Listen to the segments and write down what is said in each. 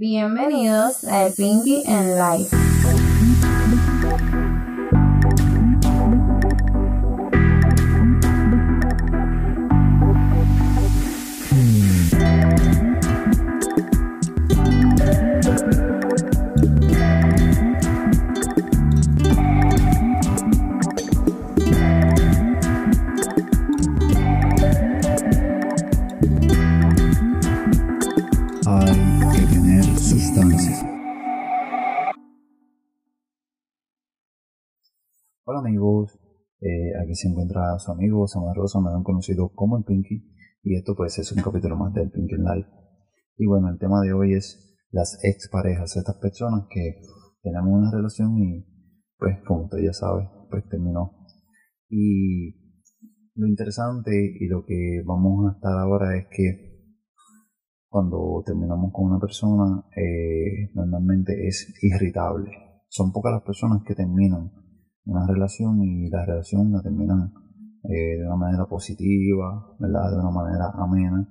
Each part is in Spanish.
Bienvenidos a Pinky and Life. Amigos, eh, aquí se encuentra su amigo Samuel Rosa, me han conocido como el Pinky y esto pues es un capítulo más del Pinky Live. Y bueno, el tema de hoy es las exparejas, estas personas que tenemos una relación y pues como usted ya sabe, pues terminó. Y lo interesante y lo que vamos a estar ahora es que cuando terminamos con una persona eh, normalmente es irritable. Son pocas las personas que terminan una relación y la relación la terminan eh, de una manera positiva, de una manera amena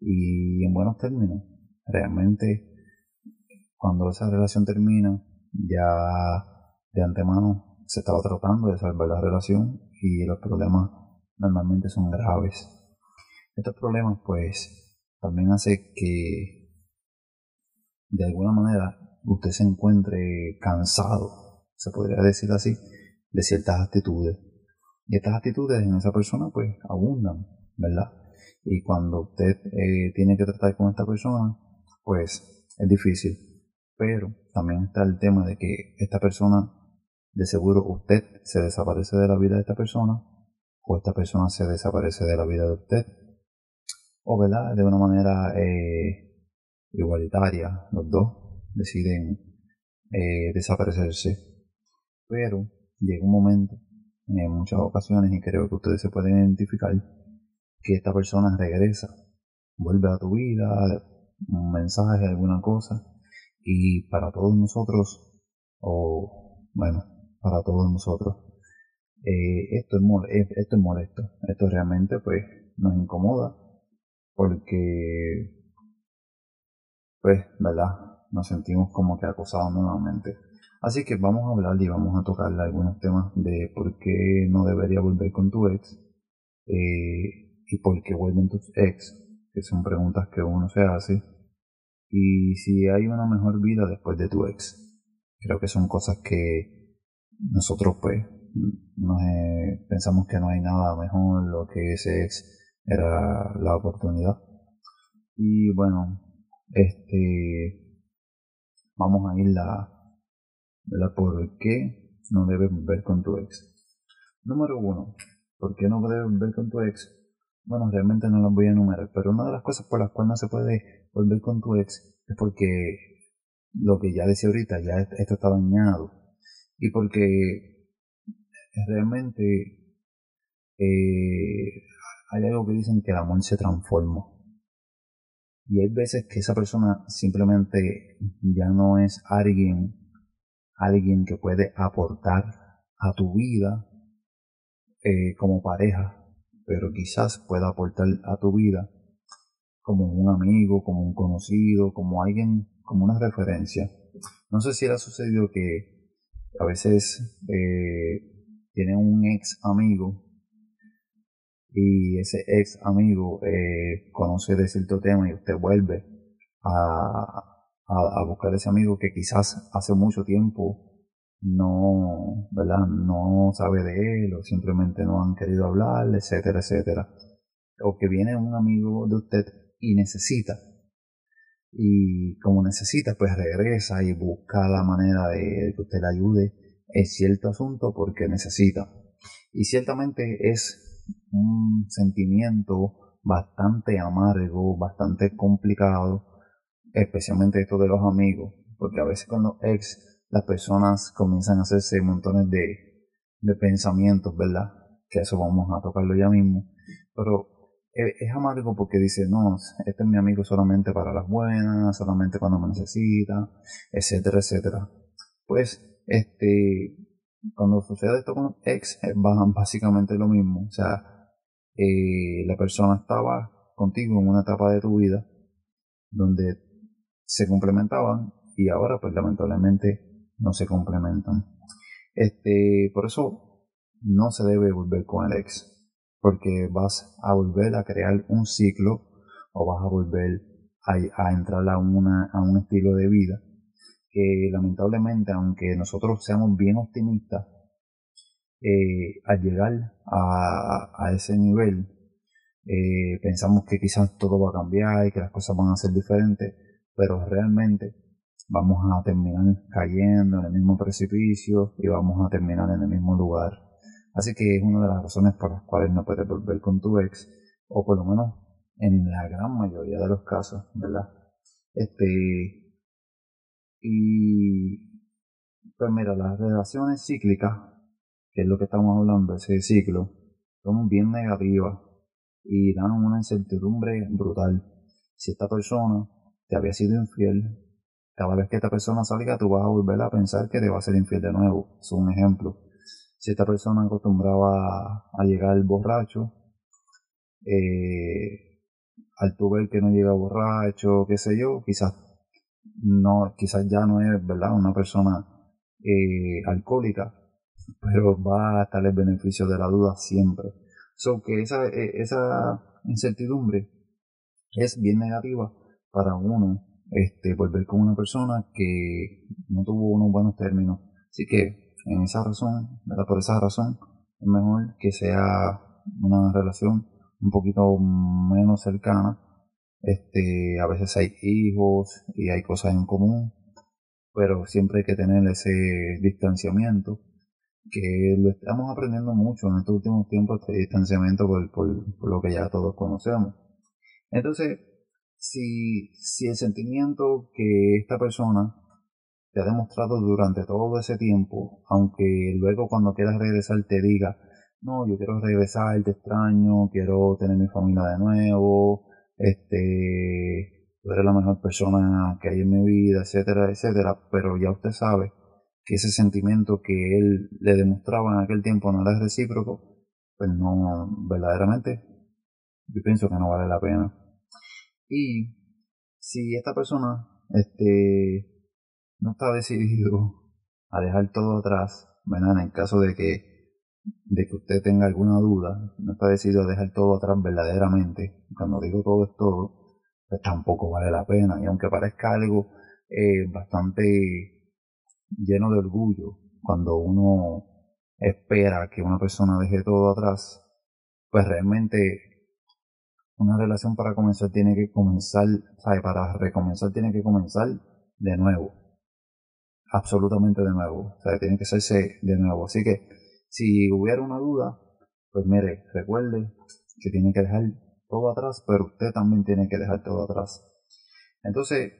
y en buenos términos. Realmente cuando esa relación termina ya de antemano se estaba tratando de salvar la relación y los problemas normalmente son graves. Estos problemas pues también hace que de alguna manera usted se encuentre cansado, se podría decir así, de ciertas actitudes. Y estas actitudes en esa persona pues abundan, ¿verdad? Y cuando usted eh, tiene que tratar con esta persona, pues es difícil. Pero también está el tema de que esta persona, de seguro usted se desaparece de la vida de esta persona o esta persona se desaparece de la vida de usted o ¿verdad? de una manera eh, igualitaria, los dos deciden eh, desaparecerse. Pero llega un momento, en muchas ocasiones, y creo que ustedes se pueden identificar, que esta persona regresa, vuelve a tu vida, un mensaje, alguna cosa, y para todos nosotros, o bueno, para todos nosotros, eh, esto, es, esto es molesto, esto realmente pues nos incomoda porque, pues, ¿verdad? Nos sentimos como que acosados nuevamente. Así que vamos a hablar y vamos a tocar algunos temas de por qué no debería volver con tu ex eh, y por qué vuelven tus ex, que son preguntas que uno se hace, y si hay una mejor vida después de tu ex. Creo que son cosas que nosotros pues pensamos que no hay nada mejor, lo que ese ex era la oportunidad. Y bueno, este vamos a ir la, la por qué no debes volver con tu ex. Número uno, ¿por qué no debes volver con tu ex? Bueno, realmente no las voy a enumerar, pero una de las cosas por las cuales no se puede volver con tu ex es porque lo que ya decía ahorita, ya esto está dañado. Y porque realmente eh, hay algo que dicen que el amor se transforma. Y hay veces que esa persona simplemente ya no es alguien, alguien que puede aportar a tu vida eh, como pareja, pero quizás pueda aportar a tu vida como un amigo, como un conocido, como alguien, como una referencia. No sé si ha sucedido que a veces eh, tiene un ex amigo y ese ex amigo eh, conoce de cierto tema y usted vuelve a, a, buscar ese amigo que quizás hace mucho tiempo no, ¿verdad? no sabe de él o simplemente no han querido hablar, etcétera, etcétera. O que viene un amigo de usted y necesita. Y como necesita, pues regresa y busca la manera de que usted le ayude en cierto asunto porque necesita. Y ciertamente es un sentimiento bastante amargo, bastante complicado, especialmente esto de los amigos, porque a veces con los ex las personas comienzan a hacerse montones de, de pensamientos, ¿verdad? Que eso vamos a tocarlo ya mismo, pero es amargo porque dice, no, este es mi amigo solamente para las buenas, solamente cuando me necesita, etcétera, etcétera. Pues, este, cuando sucede esto con ex, es básicamente lo mismo. O sea, eh, la persona estaba contigo en una etapa de tu vida donde se complementaban y ahora pues lamentablemente no se complementan. Este, por eso no se debe volver con el ex, porque vas a volver a crear un ciclo o vas a volver a, entrar a, una, a un estilo de vida que lamentablemente, aunque nosotros seamos bien optimistas, eh, al llegar a, ese nivel, eh, pensamos que quizás todo va a cambiar y que las cosas van a ser diferentes, pero realmente vamos a terminar cayendo en el mismo precipicio y vamos a terminar en el mismo lugar. Así que es una de las razones por las cuales no puedes volver con tu ex, o por lo menos en la gran mayoría de los casos, ¿verdad? Este, y pues mira, las relaciones cíclicas, que es lo que estamos hablando, ese ciclo, son bien negativas y dan una incertidumbre brutal. Si esta persona te había sido infiel, cada vez que esta persona salga tú vas a volver a pensar que te va a ser infiel de nuevo. Es un ejemplo. Si esta persona acostumbraba a llegar borracho, eh, al tu ver que no llega borracho, qué sé yo, quizás no, quizás ya no es, ¿verdad? Una persona eh, alcohólica, pero va a estar el beneficio de la duda siempre. So que esa, e, esa incertidumbre es bien negativa para uno este, volver con una persona que no tuvo unos buenos términos. Así que en esa razón, ¿verdad? por esa razón, es mejor que sea una relación un poquito menos cercana este, a veces hay hijos y hay cosas en común, pero siempre hay que tener ese distanciamiento, que lo estamos aprendiendo mucho en estos últimos tiempos, este distanciamiento por, por, lo que ya todos conocemos. Entonces, si, si el sentimiento que esta persona te ha demostrado durante todo ese tiempo, aunque luego cuando quieras regresar te diga, no, yo quiero regresar, te extraño, quiero tener mi familia de nuevo, este, tú eres la mejor persona que hay en mi vida, etcétera, etcétera, pero ya usted sabe que ese sentimiento que él le demostraba en aquel tiempo no era recíproco, pues no, verdaderamente, yo pienso que no vale la pena. Y si esta persona, este, no está decidido a dejar todo atrás, ¿verdad? En caso de que de que usted tenga alguna duda, no está decidido a dejar todo atrás verdaderamente, cuando digo todo es todo, pues tampoco vale la pena. Y aunque parezca algo eh, bastante lleno de orgullo, cuando uno espera que una persona deje todo atrás, pues realmente una relación para comenzar tiene que comenzar, ¿sabe? Para recomenzar tiene que comenzar de nuevo. Absolutamente de nuevo. O sea, tiene que hacerse de nuevo. Así que si hubiera una duda, pues mire, recuerde que tiene que dejar todo atrás, pero usted también tiene que dejar todo atrás. Entonces,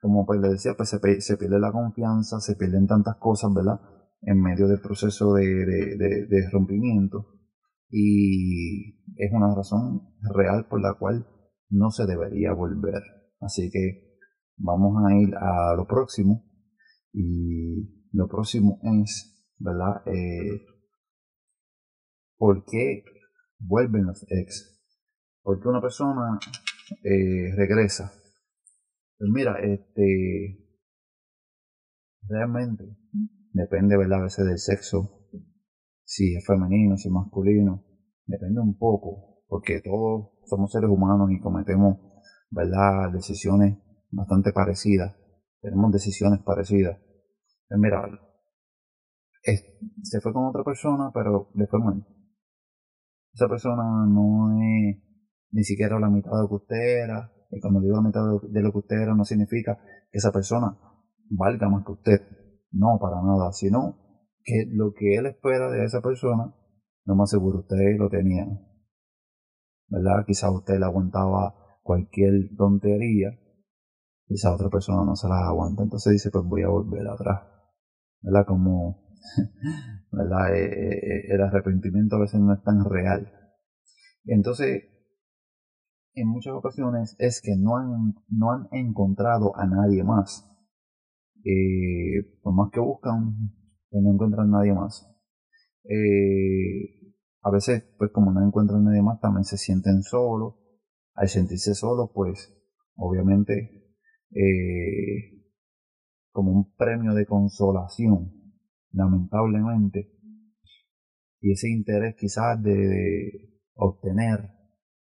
como pues le decía, pues se, pierde la confianza, se pierden tantas cosas, ¿verdad? En medio del proceso de, de rompimiento. Y es una razón real por la cual no se debería volver. Así que vamos a ir a lo próximo. Y lo próximo es, ¿verdad? Eh, ¿Por qué vuelven los ex? ¿Por qué una persona eh, regresa? Pues mira, este realmente depende, ¿verdad? A veces del sexo, si es femenino, si es masculino, depende un poco, porque todos somos seres humanos y cometemos, ¿verdad? Decisiones bastante parecidas, tenemos decisiones parecidas. Pues mira, se fue con otra persona, pero le fue mal esa persona no es ni siquiera la mitad de lo que usted era. Y cuando digo la mitad de lo que usted era, no significa que esa persona valga más que usted. No, para nada. Sino que lo que él espera de esa persona, no más seguro usted lo tenía. ¿Verdad? Quizá usted le aguantaba cualquier tontería. Quizá otra persona no se la aguanta. Entonces dice, pues voy a volver atrás. ¿Verdad? Como ¿verdad? Eh, eh, eh, el arrepentimiento a veces no es tan real. Entonces, en muchas ocasiones es que no han, no han encontrado a nadie más. por más que buscan, pues no encuentran nadie más. a veces, pues como no encuentran nadie más, también se sienten solos. Al sentirse solos, pues obviamente eh, como un premio de consolación, lamentablemente, y ese interés quizás de, obtener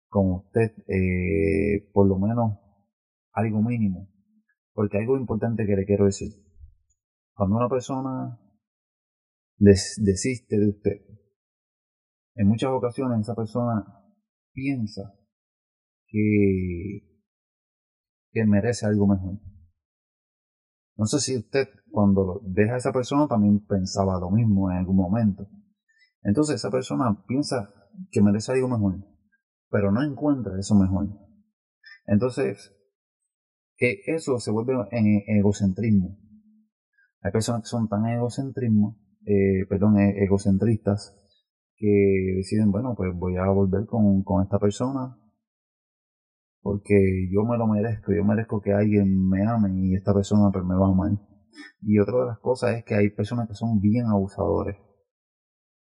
con usted eh, por lo menos algo mínimo, porque algo importante que le quiero decir, cuando una persona desiste de usted, en muchas ocasiones esa persona piensa que, que merece algo mejor. No sé si usted cuando deja a esa persona también pensaba lo mismo en algún momento. Entonces esa persona piensa que merece algo mejor, pero no encuentra eso mejor. Entonces, que eso se vuelve en egocentrismo. Hay personas que son tan egocentrismo, eh, perdón, e-, egocentristas, que deciden, bueno, pues voy a volver con, con esta persona porque yo me lo merezco, yo merezco que alguien me ame y esta persona pues me va a amar. Y otra de las cosas es que hay personas que son bien abusadores.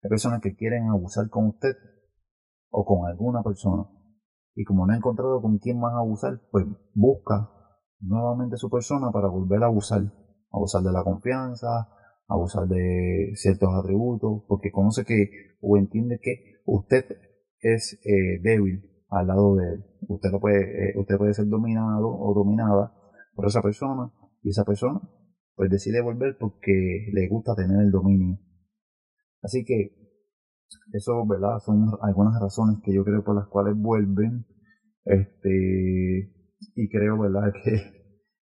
Hay personas que quieren abusar con usted o con alguna persona. Y como no ha encontrado con quién más abusar, pues busca nuevamente su persona para volver a abusar. Abusar de la confianza, abusar de ciertos atributos, porque conoce que o entiende que usted es eh, débil al lado de él. Usted, lo puede, eh, usted puede ser dominado o dominada por esa persona y esa persona pues decide volver porque le gusta tener el dominio. Así que eso, ¿verdad? Son algunas razones que yo creo por las cuales vuelven. Este, y creo, ¿verdad? Que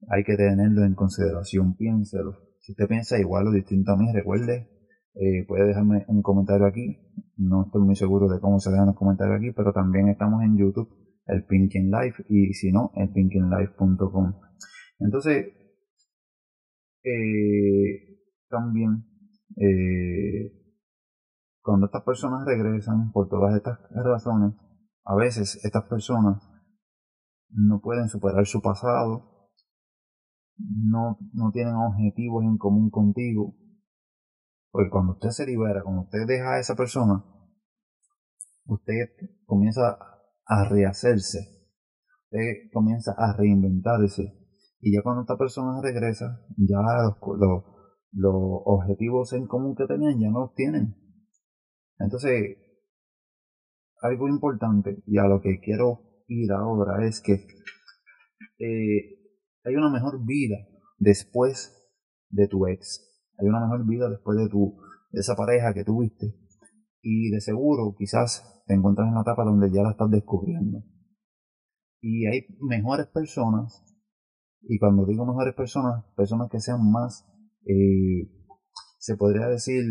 hay que tenerlo en consideración. Piénselo. Si usted piensa igual o distinto a mí, recuerde, eh, puede dejarme un comentario aquí. No estoy muy seguro de cómo se dejan los comentarios aquí, pero también estamos en YouTube, el Pinkin Life, y si no, el pinkinlife.com. Entonces, eh, también, eh, cuando estas personas regresan por todas estas razones, a veces estas personas no pueden superar su pasado, no, no tienen objetivos en común contigo, porque cuando usted se libera, cuando usted deja a esa persona, usted comienza a rehacerse, usted comienza a reinventarse. Y ya cuando esta persona regresa, ya los, los, objetivos en común que tenían ya no los tienen. Entonces, algo importante y a lo que quiero ir ahora es que eh, hay una mejor vida después de tu ex. Hay una mejor vida después de tu de esa pareja que tuviste. Y de seguro quizás te encuentras en la etapa donde ya la estás descubriendo. Y hay mejores personas y cuando digo mejores personas personas que sean más eh, se podría decir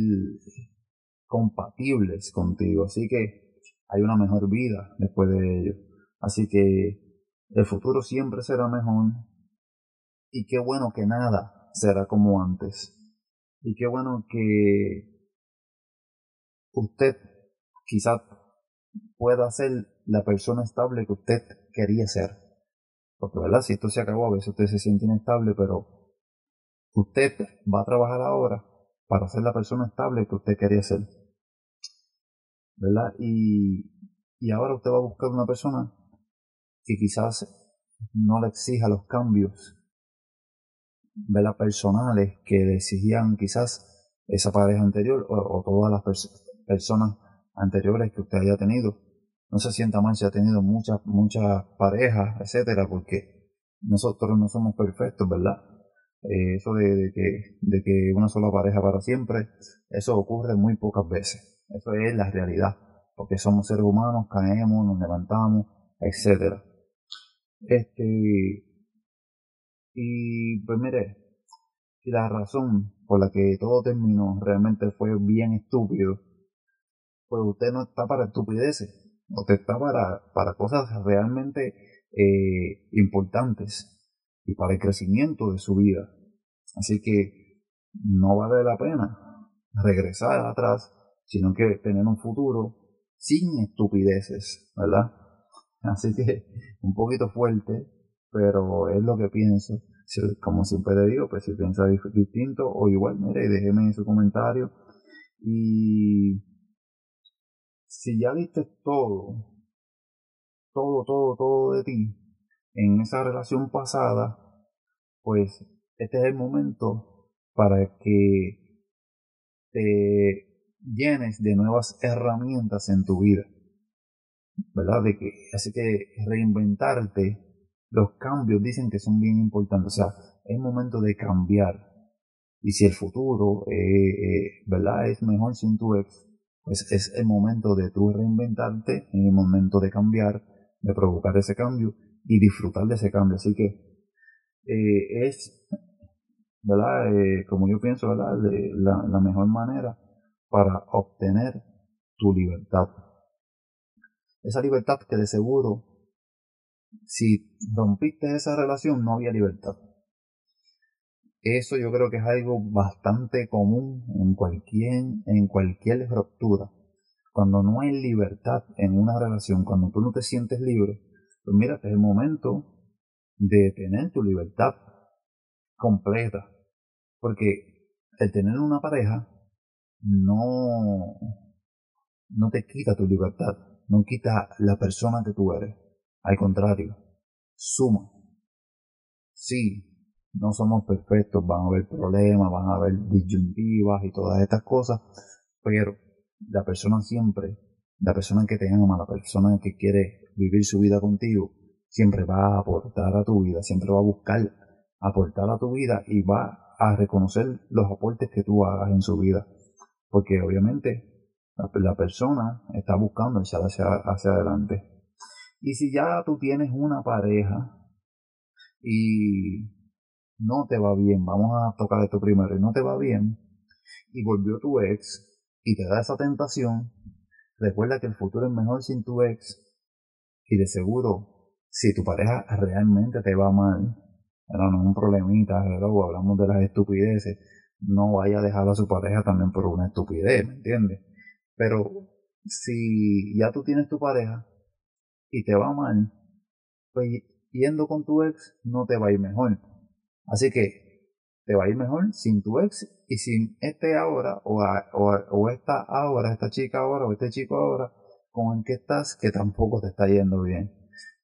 compatibles contigo. Así que hay una mejor vida después de ello. Así que el futuro siempre será mejor y qué bueno que nada será como antes y qué bueno que usted quizás pueda ser la persona estable que usted quería ser. Porque, ¿verdad? Si esto se acabó, a veces usted se siente inestable, pero usted va a trabajar ahora para ser la persona estable que usted quería ser. ¿Verdad? Y, y ahora usted va a buscar una persona que quizás no le exija los cambios ¿verdad? personales que exigían quizás esa pareja anterior o, todas las personas anteriores que usted haya tenido. No se sienta mal si ha tenido muchas, muchas parejas, etcétera, porque nosotros no somos perfectos, ¿verdad? Eh, eso de, que, de que una sola pareja para siempre, eso ocurre muy pocas veces. Eso es la realidad, porque somos seres humanos, caemos, nos levantamos, etcétera. Este, y pues mire, si la razón por la que todo terminó realmente fue bien estúpido, pues usted no está para estupideces, usted está para, para cosas realmente eh, importantes y para el crecimiento de su vida. Así que no vale la pena regresar atrás, sino que tener un futuro sin estupideces, ¿verdad? Así que un poquito fuerte, pero es lo que pienso como siempre le digo, pues si piensa distinto o igual, mire, déjeme en su comentario. Y si ya viste todo, todo, todo, todo de ti en esa relación pasada, pues este es el momento para que te llenes de nuevas herramientas en tu vida. ¿Verdad? De que, así que reinventarte, los cambios dicen que son bien importantes. O sea, es momento de cambiar. Y si el futuro, eh, eh, ¿verdad? Es mejor sin tu ex, pues es el momento de tú reinventarte, es el momento de cambiar, de provocar ese cambio y disfrutar de ese cambio. Así que eh, es, ¿verdad? Eh, como yo pienso, ¿verdad? la mejor manera para obtener tu libertad. Esa libertad que de seguro, si rompiste esa relación, no había libertad. Eso yo creo que es algo bastante común en cualquier, en cualquier ruptura. Cuando no hay libertad en una relación, cuando tú no te sientes libre, pues mira, es el momento de tener tu libertad completa. Porque el tener una pareja no, no te quita tu libertad, no quita la persona que tú eres. Al contrario, suma. Sí, no somos perfectos, van a haber problemas, van a haber disyuntivas y todas estas cosas, pero la persona siempre, la persona que te ama, la persona que quiere vivir su vida contigo, siempre va a aportar a tu vida, siempre va a buscar aportar a tu vida y va a reconocer los aportes que tú hagas en su vida, porque obviamente la, persona está buscando echar hacia, hacia adelante. Y si ya tú tienes una pareja y no te va bien, vamos a tocar esto primero, y no te va bien, y volvió tu ex y te da esa tentación, recuerda que el futuro es mejor sin tu ex, y de seguro, si tu pareja realmente te va mal, no, es un problemita, hablamos de las estupideces, no vaya a dejar a su pareja también por una estupidez, ¿me entiendes? Pero si ya tú tienes tu pareja y te va mal, pues yendo con tu ex no te va a ir mejor Así que te va a ir mejor sin tu ex y sin este ahora o, o, esta ahora, esta chica ahora o este chico ahora con el que estás que tampoco te está yendo bien.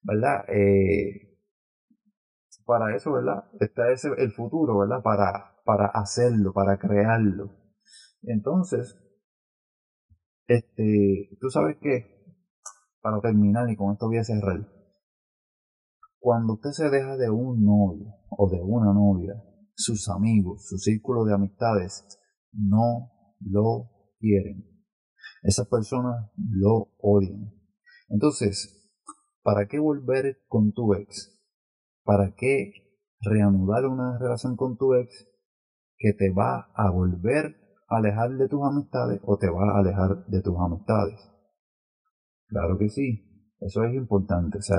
¿Verdad? Eh, para eso, ¿verdad? Está ese, el futuro, ¿verdad? Para, para hacerlo, para crearlo. Entonces, este, tú sabes que, para terminar y con esto voy a cerrar, cuando usted se deja de un novio o de una novia, sus amigos, su círculo de amistades no lo quieren. Esas personas lo odian. Entonces, ¿para qué volver con tu ex? ¿Para qué reanudar una relación con tu ex que te va a volver a alejar de tus amistades o te va a alejar de tus amistades? Claro que sí, eso es importante. O sea,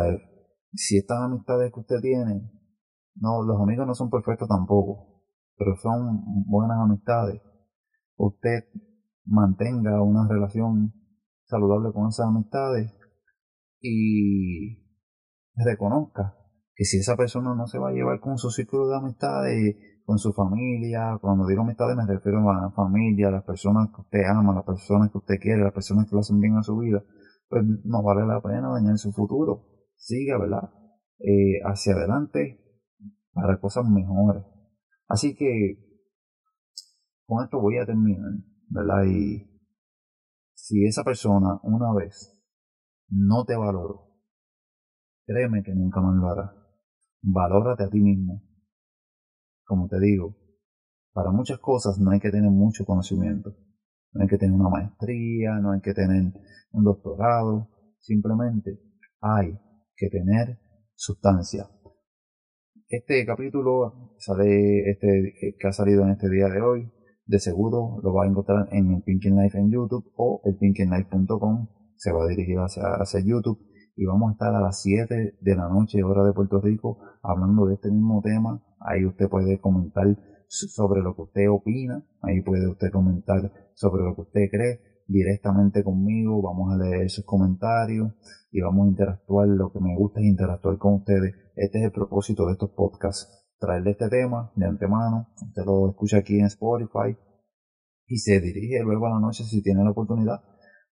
si estas amistades que usted tiene, no, los amigos no son perfectos tampoco, pero son buenas amistades, usted mantenga una relación saludable con esas amistades y reconozca que si esa persona no se va a llevar con su círculo de amistades, con su familia, cuando digo amistades me refiero a la familia, a las personas que usted ama, a las personas que usted quiere, a las personas que lo hacen bien a su vida, pues no vale la pena dañar su futuro siga, ¿verdad? Eh, hacia adelante para cosas mejores. Así que con esto voy a terminar, ¿verdad? Y si esa persona una vez no te valoró, créeme que nunca más lo hará. Valórate a ti mismo. Como te digo, para muchas cosas no hay que tener mucho conocimiento. No hay que tener una maestría, no hay que tener un doctorado. Simplemente hay que tener sustancia. Este capítulo sale este, que ha salido en este día de hoy. De seguro lo va a encontrar en el Pinkin Life en YouTube o el pinkinlife.com. Se va a dirigir hacia, hacia YouTube y vamos a estar a las 7 de la noche, hora de Puerto Rico, hablando de este mismo tema. Ahí usted puede comentar sobre lo que usted opina, ahí puede usted comentar sobre lo que usted cree directamente conmigo, vamos a leer sus comentarios y vamos a interactuar. Lo que me gusta es interactuar con ustedes. Este es el propósito de estos podcasts, traerle este tema de antemano. Usted lo escucha aquí en Spotify y se dirige luego a la noche si tiene la oportunidad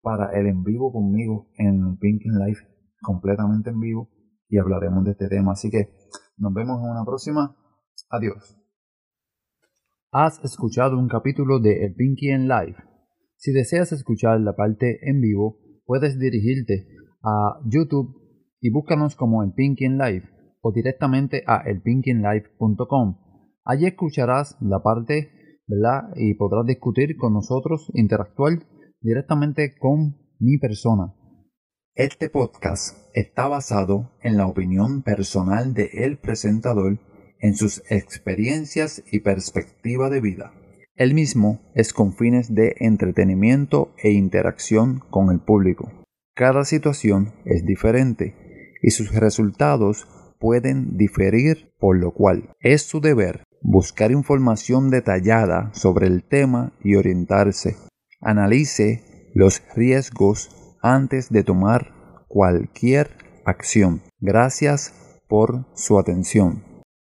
para el en vivo conmigo en Pinking Life, completamente en vivo y hablaremos de este tema. Así que nos vemos en una próxima. Adiós. Has escuchado un capítulo de El Pinky en Live. Si deseas escuchar la parte en vivo, puedes dirigirte a YouTube y búscanos como El Pinky en Live o directamente a elpinkinlive.com. Allí escucharás la parte, ¿verdad? Y podrás discutir con nosotros, interactuar directamente con mi persona. Este podcast está basado en la opinión personal de el presentador en sus experiencias y perspectiva de vida. El mismo es con fines de entretenimiento e interacción con el público. Cada situación es diferente y sus resultados pueden diferir, por lo cual es su deber buscar información detallada sobre el tema y orientarse. Analice los riesgos antes de tomar cualquier acción. Gracias por su atención.